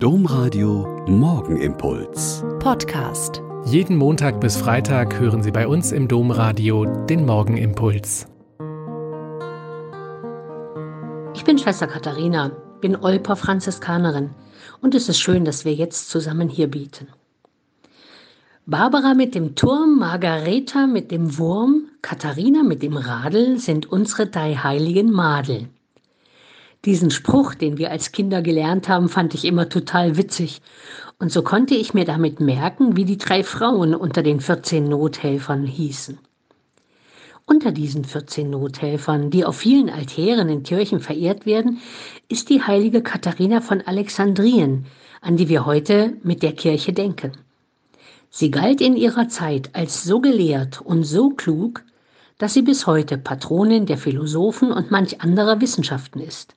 Domradio Morgenimpuls. Podcast. Jeden Montag bis Freitag hören Sie bei uns im Domradio den Morgenimpuls. Ich bin Schwester Katharina, bin Olper Franziskanerin und es ist schön, dass wir jetzt zusammen hier bieten. Barbara mit dem Turm, Margareta mit dem Wurm, Katharina mit dem Radl sind unsere drei heiligen Madel. Diesen Spruch, den wir als Kinder gelernt haben, fand ich immer total witzig. Und so konnte ich mir damit merken, wie die drei Frauen unter den 14 Nothelfern hießen. Unter diesen 14 Nothelfern, die auf vielen Altären in Kirchen verehrt werden, ist die heilige Katharina von Alexandrien, an die wir heute mit der Kirche denken. Sie galt in ihrer Zeit als so gelehrt und so klug, dass sie bis heute Patronin der Philosophen und manch anderer Wissenschaften ist.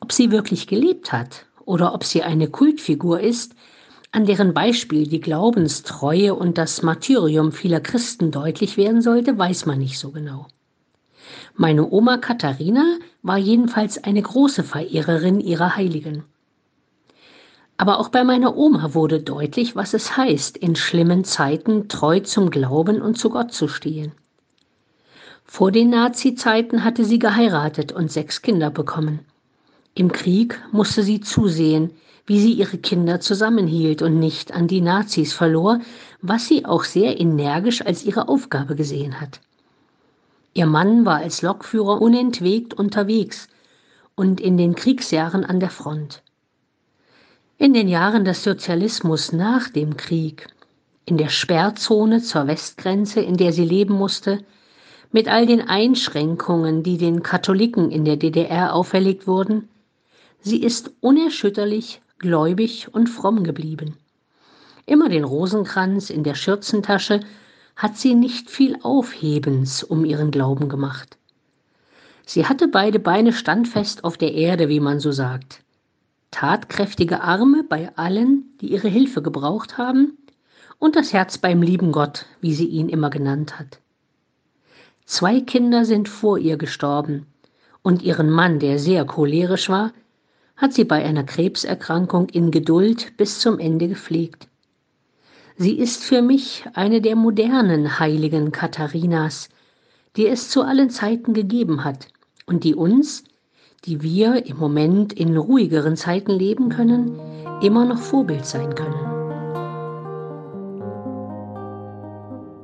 Ob sie wirklich gelebt hat oder ob sie eine Kultfigur ist, an deren Beispiel die Glaubenstreue und das Martyrium vieler Christen deutlich werden sollte, weiß man nicht so genau. Meine Oma Katharina war jedenfalls eine große Verehrerin ihrer Heiligen. Aber auch bei meiner Oma wurde deutlich, was es heißt, in schlimmen Zeiten treu zum Glauben und zu Gott zu stehen. Vor den Nazi-Zeiten hatte sie geheiratet und sechs Kinder bekommen. Im Krieg musste sie zusehen, wie sie ihre Kinder zusammenhielt und nicht an die Nazis verlor, was sie auch sehr energisch als ihre Aufgabe gesehen hat. Ihr Mann war als Lokführer unentwegt unterwegs und in den Kriegsjahren an der Front. In den Jahren des Sozialismus nach dem Krieg, in der Sperrzone zur Westgrenze, in der sie leben musste, mit all den Einschränkungen, die den Katholiken in der DDR auferlegt wurden, Sie ist unerschütterlich, gläubig und fromm geblieben. Immer den Rosenkranz in der Schürzentasche hat sie nicht viel Aufhebens um ihren Glauben gemacht. Sie hatte beide Beine standfest auf der Erde, wie man so sagt. Tatkräftige Arme bei allen, die ihre Hilfe gebraucht haben, und das Herz beim lieben Gott, wie sie ihn immer genannt hat. Zwei Kinder sind vor ihr gestorben, und ihren Mann, der sehr cholerisch war, hat sie bei einer Krebserkrankung in Geduld bis zum Ende gepflegt. Sie ist für mich eine der modernen heiligen Katharinas, die es zu allen Zeiten gegeben hat und die uns, die wir im Moment in ruhigeren Zeiten leben können, immer noch Vorbild sein können.